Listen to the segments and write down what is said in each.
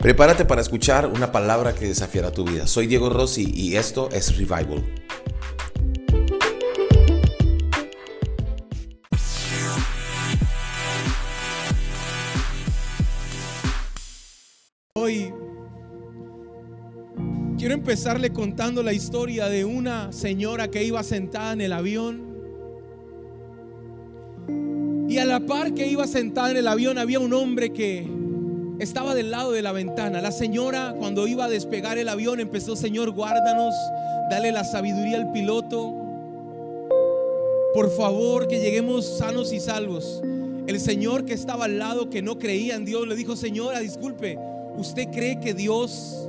Prepárate para escuchar una palabra que desafiará tu vida. Soy Diego Rossi y esto es Revival. Hoy quiero empezarle contando la historia de una señora que iba sentada en el avión. Y a la par que iba sentada en el avión había un hombre que estaba del lado de la ventana. La señora cuando iba a despegar el avión empezó, Señor, guárdanos, dale la sabiduría al piloto. Por favor, que lleguemos sanos y salvos. El señor que estaba al lado, que no creía en Dios, le dijo, señora, disculpe, ¿usted cree que Dios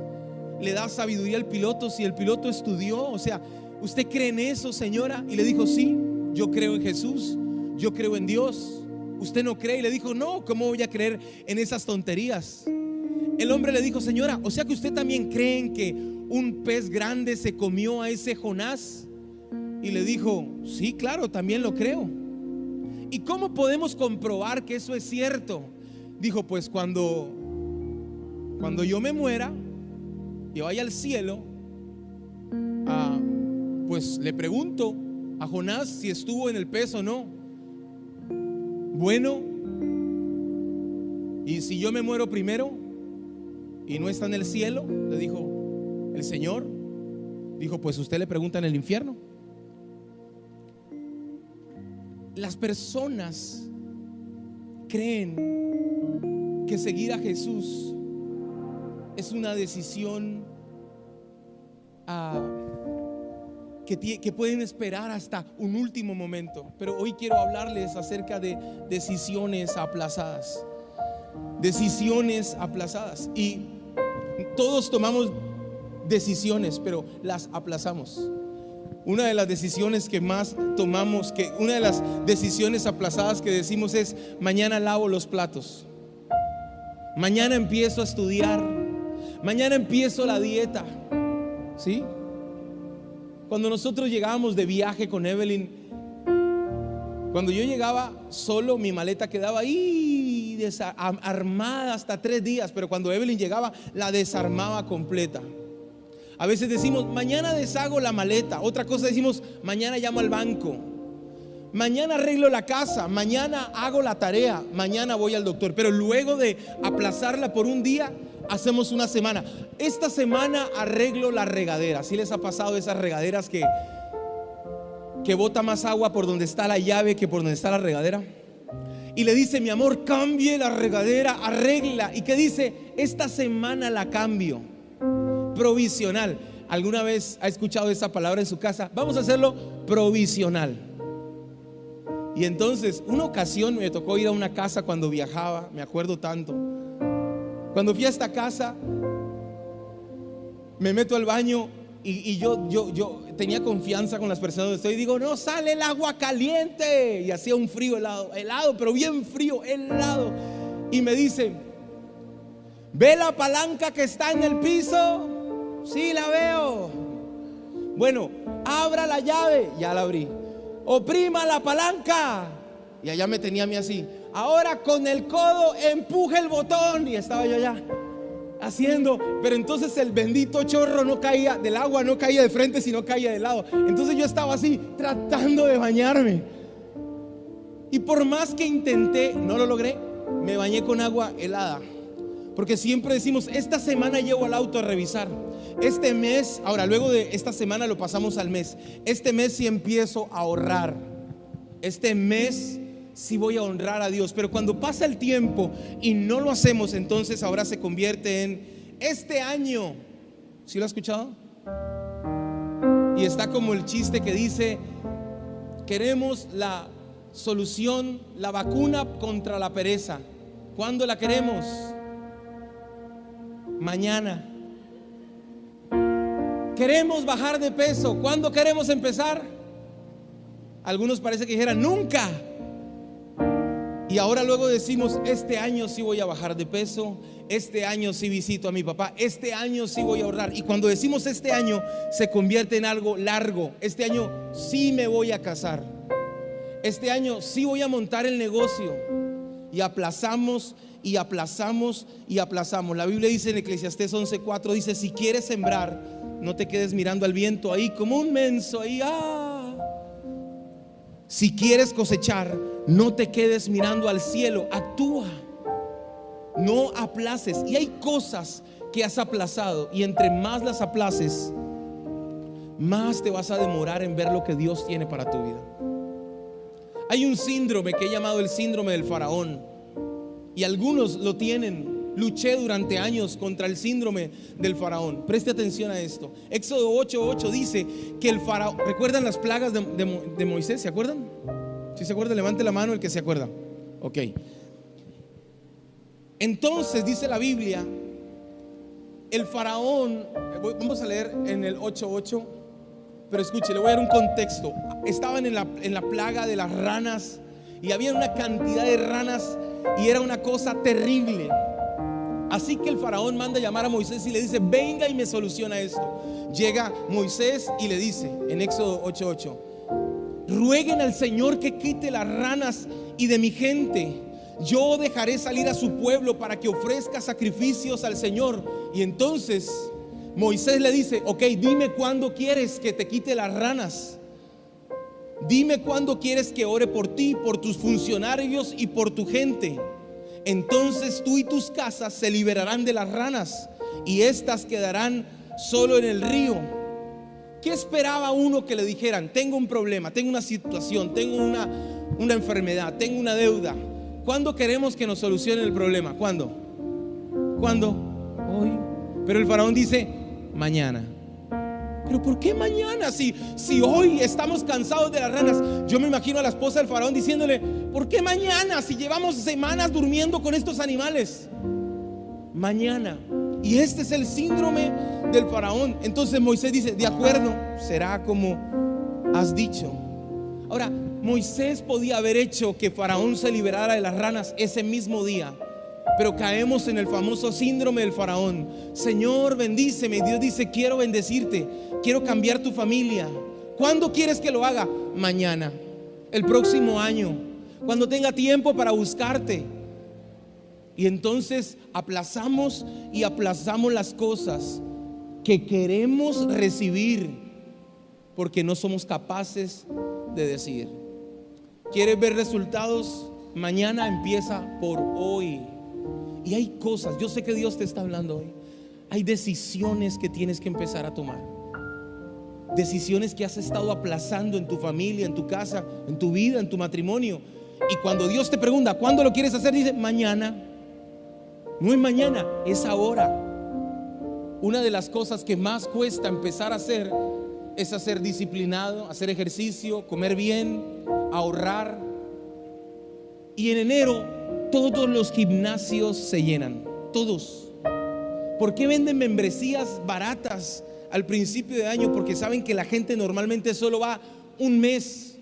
le da sabiduría al piloto si el piloto estudió? O sea, ¿usted cree en eso, señora? Y le dijo, sí, yo creo en Jesús, yo creo en Dios usted no cree. Y le dijo, no, ¿cómo voy a creer en esas tonterías? El hombre le dijo, señora, o sea que usted también cree en que un pez grande se comió a ese Jonás. Y le dijo, sí, claro, también lo creo. ¿Y cómo podemos comprobar que eso es cierto? Dijo, pues cuando, cuando yo me muera y vaya al cielo, ah, pues le pregunto a Jonás si estuvo en el pez o no bueno. Y si yo me muero primero y no está en el cielo, le dijo el Señor, dijo, pues usted le pregunta en el infierno. Las personas creen que seguir a Jesús es una decisión a que, pueden esperar hasta un último momento. Pero hoy quiero hablarles acerca de decisiones aplazadas. Decisiones aplazadas. Y todos tomamos decisiones, pero las aplazamos. Una de las decisiones que más tomamos, que una de las decisiones aplazadas que decimos es mañana lavo los platos. Mañana empiezo a estudiar. Mañana empiezo la dieta. ¿Sí? Cuando nosotros llegábamos de viaje con Evelyn, cuando yo llegaba solo, mi maleta quedaba ahí armada hasta tres días, pero cuando Evelyn llegaba, la desarmaba completa. A veces decimos, mañana deshago la maleta. Otra cosa decimos, mañana llamo al banco. Mañana arreglo la casa, mañana hago la tarea, mañana voy al doctor. Pero luego de aplazarla por un día, hacemos una semana. Esta semana arreglo la regadera. Si les ha pasado esas regaderas que, que bota más agua por donde está la llave que por donde está la regadera? Y le dice, mi amor, cambie la regadera, arregla. ¿Y qué dice? Esta semana la cambio. Provisional. ¿Alguna vez ha escuchado esa palabra en su casa? Vamos a hacerlo provisional. Y entonces, una ocasión me tocó ir a una casa cuando viajaba, me acuerdo tanto. Cuando fui a esta casa, me meto al baño y, yo, tenía confianza con las personas donde estoy digo, no sale el agua caliente. Y hacía un frío helado, helado, pero bien frío, helado. Y me dice, ¿ve la palanca que está en el piso? Sí, la veo. Bueno, abra la llave, ya la abrí. Oprima la palanca. Y allá me tenía a mí así ahora con el codo empuje el botón. Y estaba yo allá haciendo, pero entonces el bendito chorro no caía del agua, no caía de frente, sino caía de lado. Entonces yo estaba así tratando de bañarme. Y por más que intenté, no lo logré, me bañé con agua helada. Porque siempre decimos, esta semana llevo al auto a revisar. Este mes, ahora luego de esta semana lo pasamos al mes. Este mes sí empiezo a ahorrar. Este mes si voy a honrar a Dios. Pero cuando pasa el tiempo y no lo hacemos, entonces ahora se convierte en este año. ¿Sí lo ha escuchado? Y está como el chiste que dice, queremos la solución, la vacuna contra la pereza. ¿Cuándo la queremos? Mañana. Queremos bajar de peso. ¿Cuándo queremos empezar? Algunos parece que dijeran, nunca. Y ahora luego decimos, este año sí voy a bajar de peso, este año sí visito a mi papá, este año sí voy a ahorrar. Y cuando decimos este año se convierte en algo largo. Este año sí me voy a casar. Este año sí voy a montar el negocio. Y aplazamos y aplazamos y aplazamos. La Biblia dice en Eclesiastés 11:4 dice, si quieres sembrar, no te quedes mirando al viento ahí como un menso ahí, ah. Si quieres cosechar, no te quedes mirando al cielo, actúa. No aplaces. Y hay cosas que has aplazado y entre más las aplaces, más te vas a demorar en ver lo que Dios tiene para tu vida. Hay un síndrome que he llamado el síndrome del faraón y algunos lo tienen. Luché durante años contra el síndrome del faraón. Preste atención a esto. Éxodo 8:8 dice que el faraón, ¿recuerdan las plagas de, de Moisés? ¿Se acuerdan? Si se acuerda, levante la mano el que se acuerda. Ok. Entonces dice la Biblia, el faraón, vamos a leer en el 8.8, pero escuche, le voy a dar un contexto. Estaban en la, en la plaga de las ranas y había una cantidad de ranas y era una cosa terrible. Así que el faraón manda llamar a Moisés y le dice, venga y me soluciona esto. Llega Moisés y le dice en Éxodo 8:8, rueguen al Señor que quite las ranas y de mi gente. Yo dejaré salir a su pueblo para que ofrezca sacrificios al Señor. Y entonces Moisés le dice, ok, dime cuándo quieres que te quite las ranas. Dime cuándo quieres que ore por ti, por tus funcionarios y por tu gente. Entonces tú y tus casas se liberarán de las ranas y éstas quedarán solo en el río. ¿Qué esperaba uno que le dijeran? Tengo un problema, tengo una situación, tengo una, una enfermedad, tengo una deuda. ¿Cuándo queremos que nos solucione el problema? ¿Cuándo? ¿Cuándo? Hoy. Pero el faraón dice, mañana. Pero ¿por qué mañana? Si, si hoy estamos cansados de las ranas. Yo me imagino a la esposa del faraón diciéndole, ¿por qué mañana? Si llevamos semanas durmiendo con estos animales. Mañana. Y este es el síndrome del faraón. Entonces Moisés dice, de acuerdo, será como has dicho. Ahora, Moisés podía haber hecho que faraón se liberara de las ranas ese mismo día pero caemos en el famoso síndrome del faraón. Señor, bendíceme. Dios dice, quiero bendecirte, quiero cambiar tu familia. ¿Cuándo quieres que lo haga? Mañana, el próximo año, cuando tenga tiempo para buscarte. Y entonces aplazamos y aplazamos las cosas que queremos recibir porque no somos capaces de decir. ¿Quieres ver resultados? Mañana empieza por hoy. Y hay cosas, yo sé que Dios te está hablando hoy. Hay decisiones que tienes que empezar a tomar. Decisiones que has estado aplazando en tu familia, en tu casa, en tu vida, en tu matrimonio. Y cuando Dios te pregunta, ¿cuándo lo quieres hacer? Dice, mañana. No es mañana, es ahora. Una de las cosas que más cuesta empezar a hacer es hacer disciplinado, hacer ejercicio, comer bien, ahorrar. Y en enero todos los gimnasios se llenan, todos. ¿Por qué venden membresías baratas al principio de año? Porque saben que la gente normalmente solo va un mes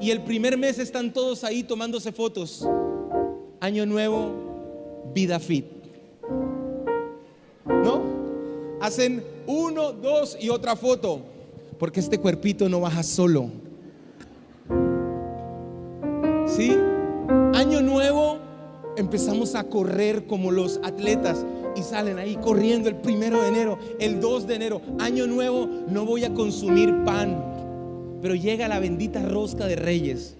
y el primer mes están todos ahí tomándose fotos. Año nuevo, vida fit. ¿No? Hacen uno, dos y otra foto, porque este cuerpito no baja solo. ¿Sí? Año nuevo, empezamos a correr como los atletas y salen ahí corriendo el primero de enero, el 2 de enero, año nuevo, no voy a consumir pan, pero llega la bendita rosca de reyes.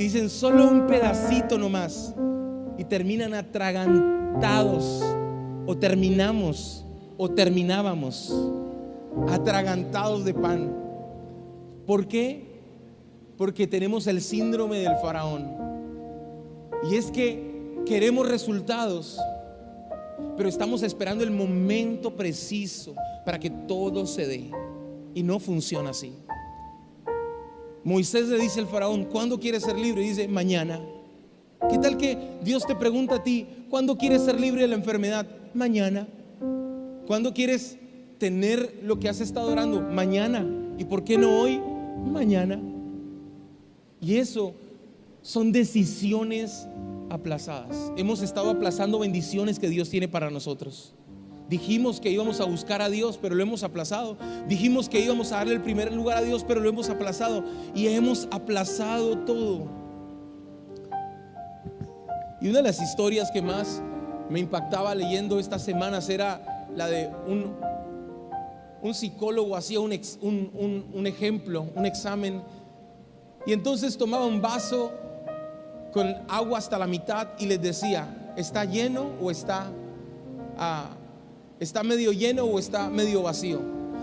Y dicen solo un pedacito nomás y terminan atragantados o terminamos o terminábamos atragantados de pan. ¿Por qué? Porque tenemos el síndrome del faraón y es que queremos resultados, pero estamos esperando el momento preciso para que todo se dé. Y no funciona así. Moisés le dice al faraón, ¿cuándo quieres ser libre? Y dice, mañana. ¿Qué tal que Dios te pregunta a ti, ¿cuándo quieres ser libre de la enfermedad? Mañana. ¿Cuándo quieres tener lo que has estado orando? Mañana. ¿Y por qué no hoy? Mañana. Y eso son decisiones aplazadas. Hemos estado aplazando bendiciones que Dios tiene para nosotros. Dijimos que íbamos a buscar a Dios, pero lo hemos aplazado. Dijimos que íbamos a darle el primer lugar a Dios, pero lo hemos aplazado. Y hemos aplazado todo. Y una de las historias que más me impactaba leyendo estas semanas era la de un, un psicólogo hacía un, un, ejemplo, un examen, y entonces tomaba un vaso con agua hasta la mitad y les decía, ¿está lleno o está, ah, está medio lleno o está medio vacío?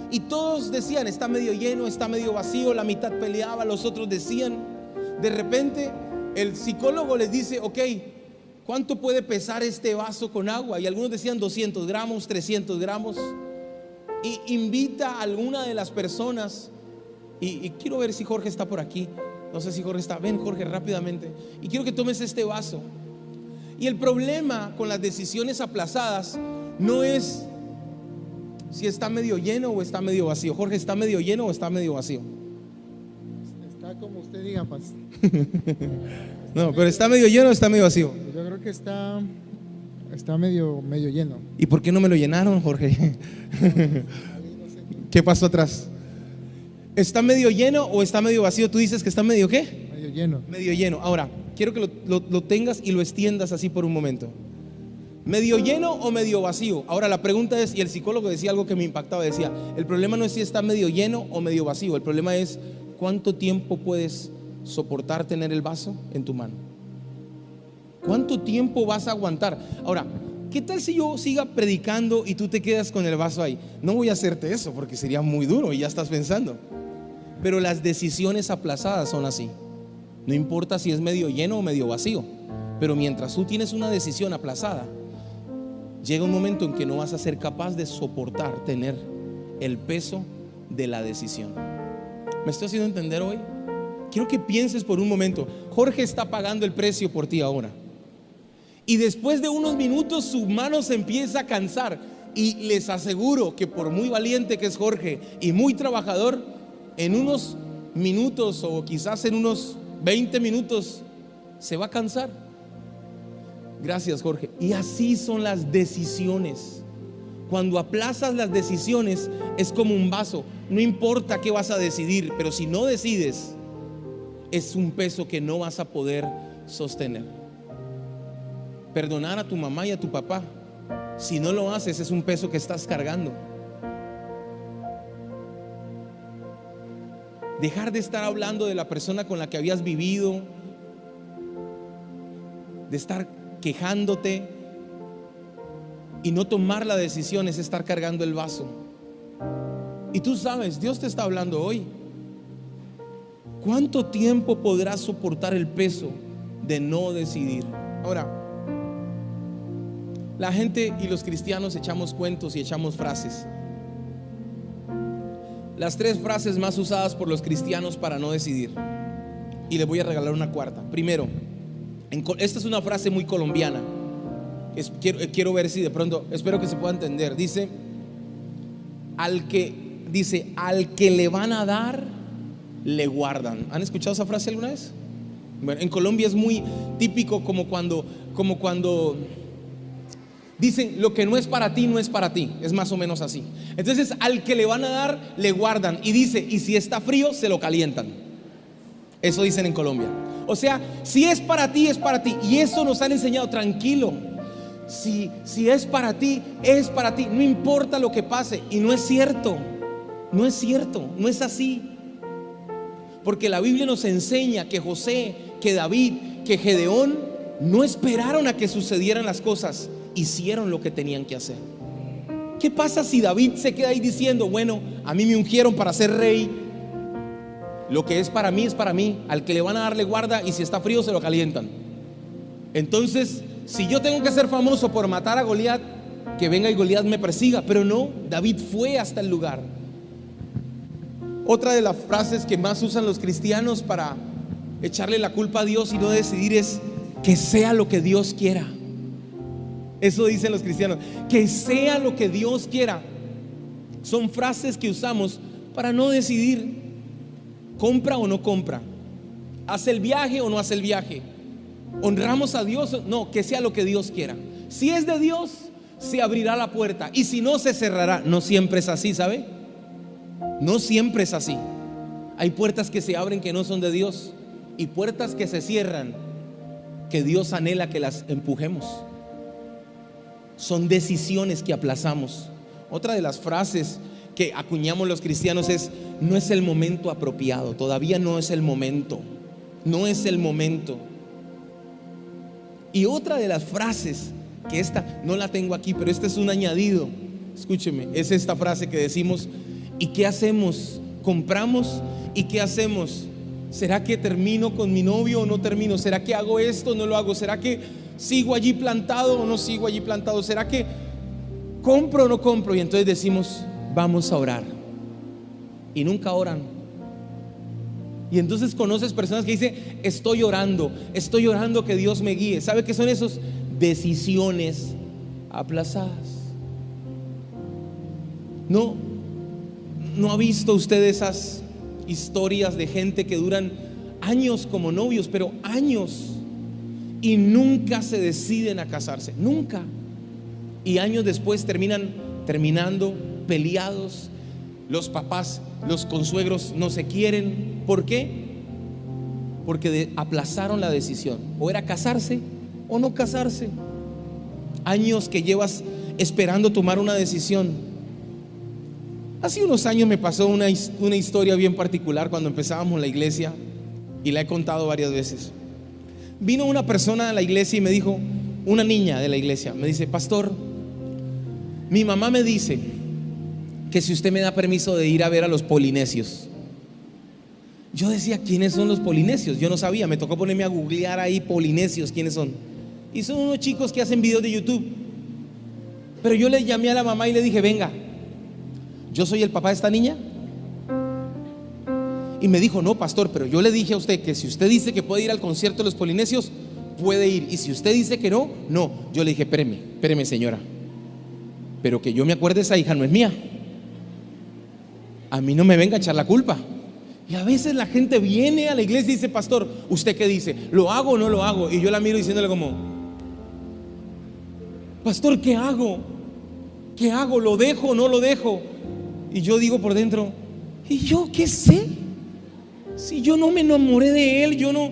Y todos decían, está medio lleno, está medio vacío, la mitad peleaba, los otros decían, de repente el psicólogo les dice, ok, ¿cuánto puede pesar este vaso con agua? Y algunos decían 200 gramos, 300 gramos. Y invita a alguna de las personas, y, quiero ver si Jorge está por aquí. No sé si Jorge está. Ven, Jorge, rápidamente. Y quiero que tomes este vaso. Y el problema con las decisiones aplazadas no es si está medio lleno o está medio vacío. Jorge, ¿está medio lleno o está medio vacío? como usted diga, Paz. no, pero está medio lleno o está medio vacío. Yo creo que está, está medio, medio lleno. ¿Y por qué no me lo llenaron, Jorge? ¿Qué pasó atrás? ¿Está medio lleno o está medio vacío? Tú dices que está medio qué? Medio lleno. Medio lleno. Ahora, quiero que lo, lo tengas y lo extiendas así por un momento. ¿Medio lleno o medio vacío? Ahora la pregunta es, y el psicólogo decía algo que me impactaba, decía, el problema no es si está medio lleno o medio vacío, el problema es ¿cuánto tiempo puedes soportar tener el vaso en tu mano? ¿Cuánto tiempo vas a aguantar? Ahora, ¿qué tal si yo siga predicando y tú te quedas con el vaso ahí? No voy a hacerte eso porque sería muy duro y ya estás pensando. Pero las decisiones aplazadas son así. No importa si es medio lleno o medio vacío. Pero mientras tú tienes una decisión aplazada, llega un momento en que no vas a ser capaz de soportar tener el peso de la decisión. ¿Me estoy haciendo entender hoy? Quiero que pienses por un momento. Jorge está pagando el precio por ti ahora. Y después de unos minutos su mano se empieza a cansar. Y les aseguro que por muy valiente que es Jorge y muy trabajador, en unos minutos o quizás en unos 20 minutos se va a cansar. Gracias Jorge. Y así son las decisiones. Cuando aplazas las decisiones es como un vaso. No importa qué vas a decidir, pero si no decides, es un peso que no vas a poder sostener. Perdonar a tu mamá y a tu papá, si no lo haces, es un peso que estás cargando. Dejar de estar hablando de la persona con la que habías vivido, de estar quejándote, y no tomar la decisión es estar cargando el vaso. Y tú sabes, Dios te está hablando hoy. ¿Cuánto tiempo podrás soportar el peso de no decidir? Ahora, la gente y los cristianos echamos cuentos y echamos frases. Las tres frases más usadas por los cristianos para no decidir. Y les voy a regalar una cuarta. Primero, esta es una frase muy colombiana quiero, quiero ver si de pronto, espero que se pueda entender. Dice, al que, dice, al que le van a dar, le guardan. ¿Han escuchado esa frase alguna vez? En Colombia es muy típico como cuando, como cuando dicen lo que no es para ti, no es para ti. Es más o menos así. Entonces, al que le van a dar, le guardan. Y dice, y si está frío, se lo calientan. Eso dicen en Colombia. O sea, si es para ti, es para ti. Y eso nos han enseñado, tranquilo si, si es para ti, es para ti, no importa lo que pase. Y no es cierto, no es cierto, no es así. Porque la Biblia nos enseña que José, que David, que Gedeón no esperaron a que sucedieran las cosas, hicieron lo que tenían que hacer. ¿Qué pasa si David se queda ahí diciendo, bueno, a mí me ungieron para ser rey? Lo que es para mí es para mí. Al que le van a darle guarda y si está frío se lo calientan. Entonces si yo tengo que ser famoso por matar a Goliat, que venga y Goliat me persiga, pero no, David fue hasta el lugar. Otra de las frases que más usan los cristianos para echarle la culpa a Dios y no decidir es que sea lo que Dios quiera. Eso dicen los cristianos, que sea lo que Dios quiera. Son frases que usamos para no decidir, compra o no compra, hace el viaje o no hace el viaje honramos a Dios, no, que sea lo que Dios quiera. Si es de Dios, se abrirá la puerta y si no, se cerrará. No siempre es así, ¿sabe? No siempre es así. Hay puertas que se abren que no son de Dios y puertas que se cierran que Dios anhela que las empujemos. Son decisiones que aplazamos. Otra de las frases que acuñamos los cristianos es, no es el momento apropiado, todavía no es el momento, no es el momento. Y otra de las frases, que esta no la tengo aquí, pero este es un añadido, escúcheme, es esta frase que decimos, ¿y qué hacemos? ¿Compramos? ¿Y qué hacemos? ¿Será que termino con mi novio o no termino? ¿Será que hago esto o no lo hago? ¿Será que sigo allí plantado o no sigo allí plantado? ¿Será que compro o no compro? Y entonces decimos, vamos a orar. Y nunca oran. Y entonces conoces personas que dicen, estoy orando, estoy orando que Dios me guíe. ¿Sabe qué son esos? Decisiones aplazadas. No, no ha visto usted esas historias de gente que duran años como novios, pero años y nunca se deciden a casarse, nunca. Y años después terminan terminando peleados, los papás, los consuegros no se quieren. ¿Por qué? Porque aplazaron la decisión. O era casarse o no casarse. Años que llevas esperando tomar una decisión. Hace unos años me pasó una, una historia bien particular cuando empezábamos la iglesia y la he contado varias veces. Vino una persona a la iglesia y me dijo, una niña de la iglesia, me dice, pastor, mi mamá me dice que si usted me da permiso de ir a ver a los polinesios. Yo decía, ¿quiénes son los polinesios? Yo no sabía, me tocó ponerme a googlear ahí polinesios, ¿quiénes son? Y son unos chicos que hacen videos de YouTube. Pero yo le llamé a la mamá y le dije, venga, yo soy el papá de esta niña. Y me dijo, no, pastor, pero yo le dije a usted que si usted dice que puede ir al concierto de los polinesios, puede ir. Y si usted dice que no, no. Yo le dije, espéreme, espéreme, señora. Pero que yo me acuerde, esa hija no es mía a mí no me venga a echar la culpa. Y a veces la gente viene a la iglesia y dice, pastor, ¿usted qué dice? ¿Lo hago o no lo hago? Y yo la miro diciéndole como, pastor, ¿qué hago? ¿Qué hago? ¿Lo dejo o no lo dejo? Y yo digo por dentro, ¿y yo qué sé? Si yo no me enamoré de él, yo no...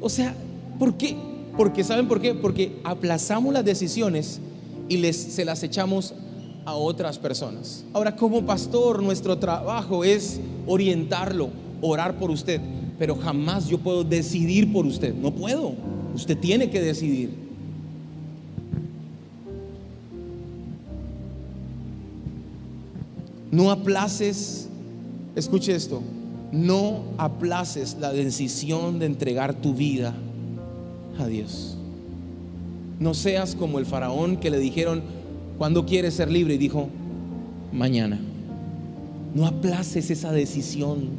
O sea, ¿por qué? Porque ¿saben por qué? Porque aplazamos las decisiones y les, se las echamos a otras personas. Ahora, como pastor, nuestro trabajo es orientarlo, orar por usted, pero jamás yo puedo decidir por usted. No puedo. Usted tiene que decidir. No aplaces, escuche esto, no aplaces la decisión de entregar tu vida a Dios. No seas como el faraón que le dijeron, cuando quieres ser libre? Y dijo, mañana. No aplaces esa decisión.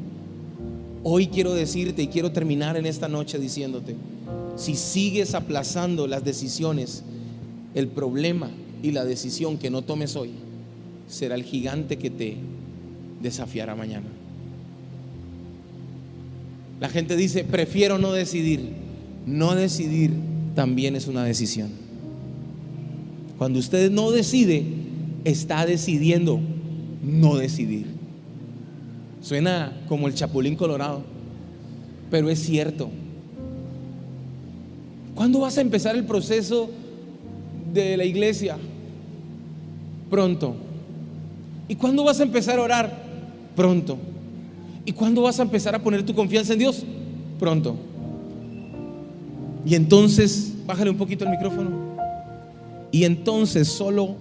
Hoy quiero decirte y quiero terminar en esta noche diciéndote, si sigues aplazando las decisiones, el problema y la decisión que no tomes hoy será el gigante que te desafiará mañana. La gente dice, prefiero no decidir. No decidir también es una decisión. Cuando usted no decide, está decidiendo no decidir. Suena como el chapulín colorado, pero es cierto. ¿Cuándo vas a empezar el proceso de la iglesia? Pronto. ¿Y cuándo vas a empezar a orar? Pronto. ¿Y cuándo vas a empezar a poner tu confianza en Dios? Pronto. Y entonces, bájale un poquito el micrófono. Y entonces solo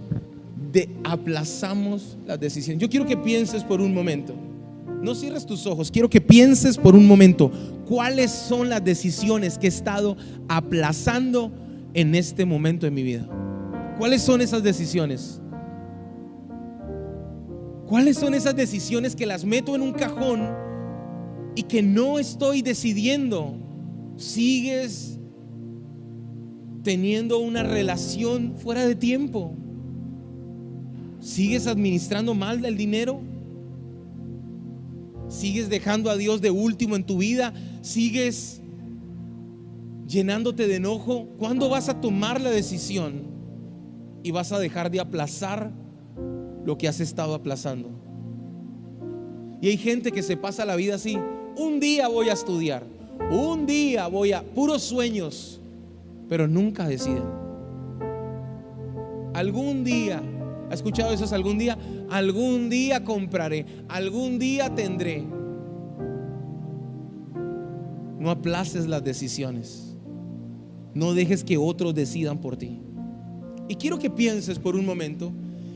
de aplazamos las decisiones. Yo quiero que pienses por un momento. No cierres tus ojos. Quiero que pienses por un momento cuáles son las decisiones que he estado aplazando en este momento de mi vida. ¿Cuáles son esas decisiones? ¿Cuáles son esas decisiones que las meto en un cajón y que no estoy decidiendo? Sigues teniendo una relación fuera de tiempo? ¿Sigues administrando mal el dinero? ¿Sigues dejando a Dios de último en tu vida? ¿Sigues llenándote de enojo? ¿Cuándo vas a tomar la decisión y vas a dejar de aplazar lo que has estado aplazando? Y hay gente que se pasa la vida así. Un día voy a estudiar, un día voy a puros sueños, pero nunca deciden. Algún día, ¿ha escuchado eso? Algún día, algún día compraré, algún día tendré. No aplaces las decisiones. No dejes que otros decidan por ti. Y quiero que pienses por un momento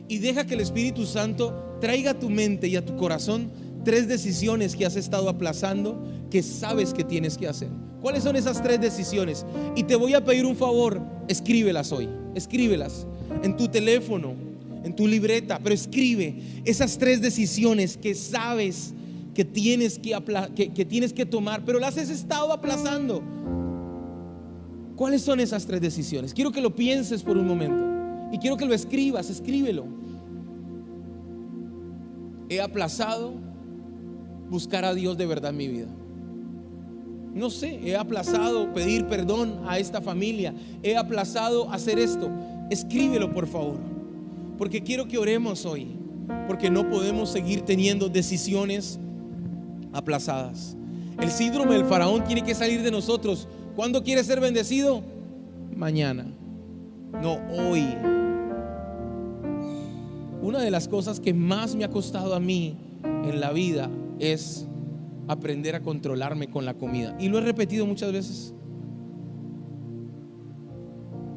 y deja que el Espíritu Santo traiga a tu mente y a tu corazón tres decisiones que has estado aplazando que sabes que tienes que hacer. ¿Cuáles son esas tres decisiones? Y te voy a pedir un favor, escríbelas hoy, escríbelas en tu teléfono, en tu libreta, pero escribe esas tres decisiones que sabes que tienes que, que, tienes que tomar, pero las has estado aplazando. ¿Cuáles son esas tres decisiones? Quiero que lo pienses por un momento y quiero que lo escribas, escríbelo. He aplazado buscar a Dios de verdad en mi vida. No sé, he aplazado pedir perdón a esta familia. He aplazado hacer esto. Escríbelo, por favor. Porque quiero que oremos hoy. Porque no podemos seguir teniendo decisiones aplazadas. El síndrome del faraón tiene que salir de nosotros. ¿Cuándo quiere ser bendecido? Mañana. No, hoy. Una de las cosas que más me ha costado a mí en la vida es aprender a controlarme con la comida. Y lo he repetido muchas veces.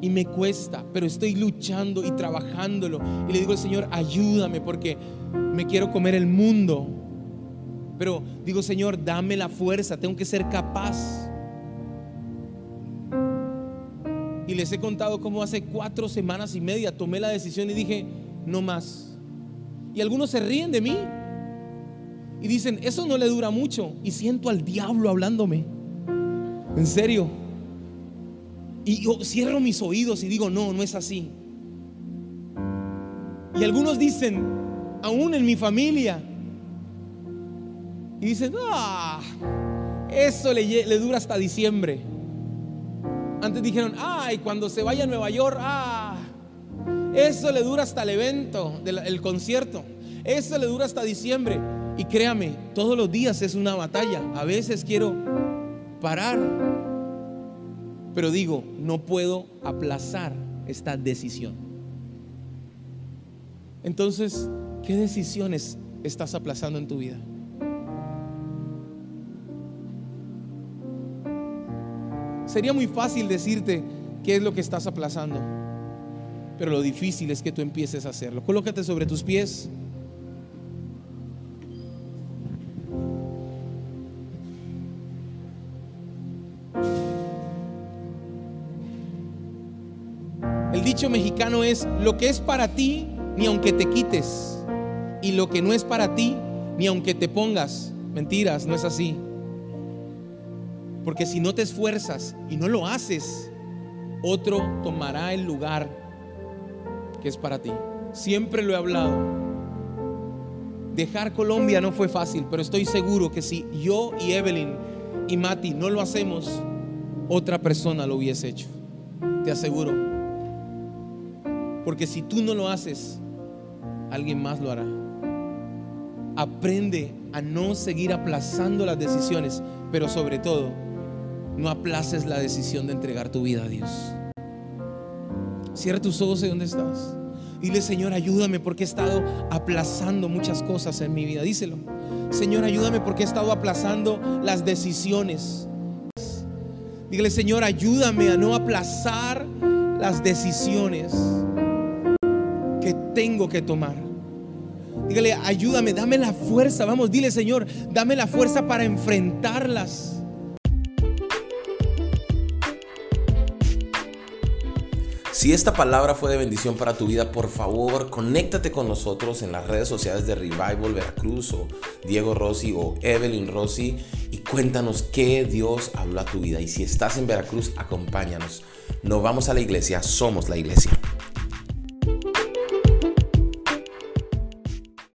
Y me cuesta, pero estoy luchando y trabajándolo. Y le digo al Señor, ayúdame porque me quiero comer el mundo. Pero digo, Señor, dame la fuerza, tengo que ser capaz. Y les he contado cómo hace cuatro semanas y media tomé la decisión y dije, no más. Y algunos se ríen de mí, y dicen, eso no le dura mucho. Y siento al diablo hablándome. En serio. Y yo cierro mis oídos y digo, no, no es así. Y algunos dicen, aún en mi familia, y dicen, ah, eso le, le dura hasta diciembre. Antes dijeron, ay, cuando se vaya a Nueva York, ah, eso le dura hasta el evento, el concierto. Eso le dura hasta diciembre. Y créame, todos los días es una batalla. A veces quiero parar, pero digo, no puedo aplazar esta decisión. Entonces, ¿qué decisiones estás aplazando en tu vida? Sería muy fácil decirte qué es lo que estás aplazando, pero lo difícil es que tú empieces a hacerlo. Colócate sobre tus pies. Dicho mexicano es, lo que es para ti, ni aunque te quites. Y lo que no es para ti, ni aunque te pongas. Mentiras, no es así. Porque si no te esfuerzas y no lo haces, otro tomará el lugar que es para ti. Siempre lo he hablado. Dejar Colombia no fue fácil, pero estoy seguro que si yo y Evelyn y Mati no lo hacemos, otra persona lo hubiese hecho. Te aseguro. Porque si tú no lo haces, alguien más lo hará. Aprende a no seguir aplazando las decisiones, pero sobre todo, no aplaces la decisión de entregar tu vida a Dios. Cierra tus ojos de donde estás. Dile, Señor, ayúdame porque he estado aplazando muchas cosas en mi vida. Díselo. Señor, ayúdame porque he estado aplazando las decisiones. Dígale, Señor, ayúdame a no aplazar las decisiones tengo que tomar. Dígale, ayúdame, dame la fuerza. Vamos, dile, Señor, dame la fuerza para enfrentarlas. Si esta palabra fue de bendición para tu vida, por favor, conéctate con nosotros en las redes sociales de Revival Veracruz o Diego Rossi o Evelyn Rossi y cuéntanos qué Dios habló a tu vida. Y si estás en Veracruz, acompáñanos. No vamos a la iglesia, somos la iglesia.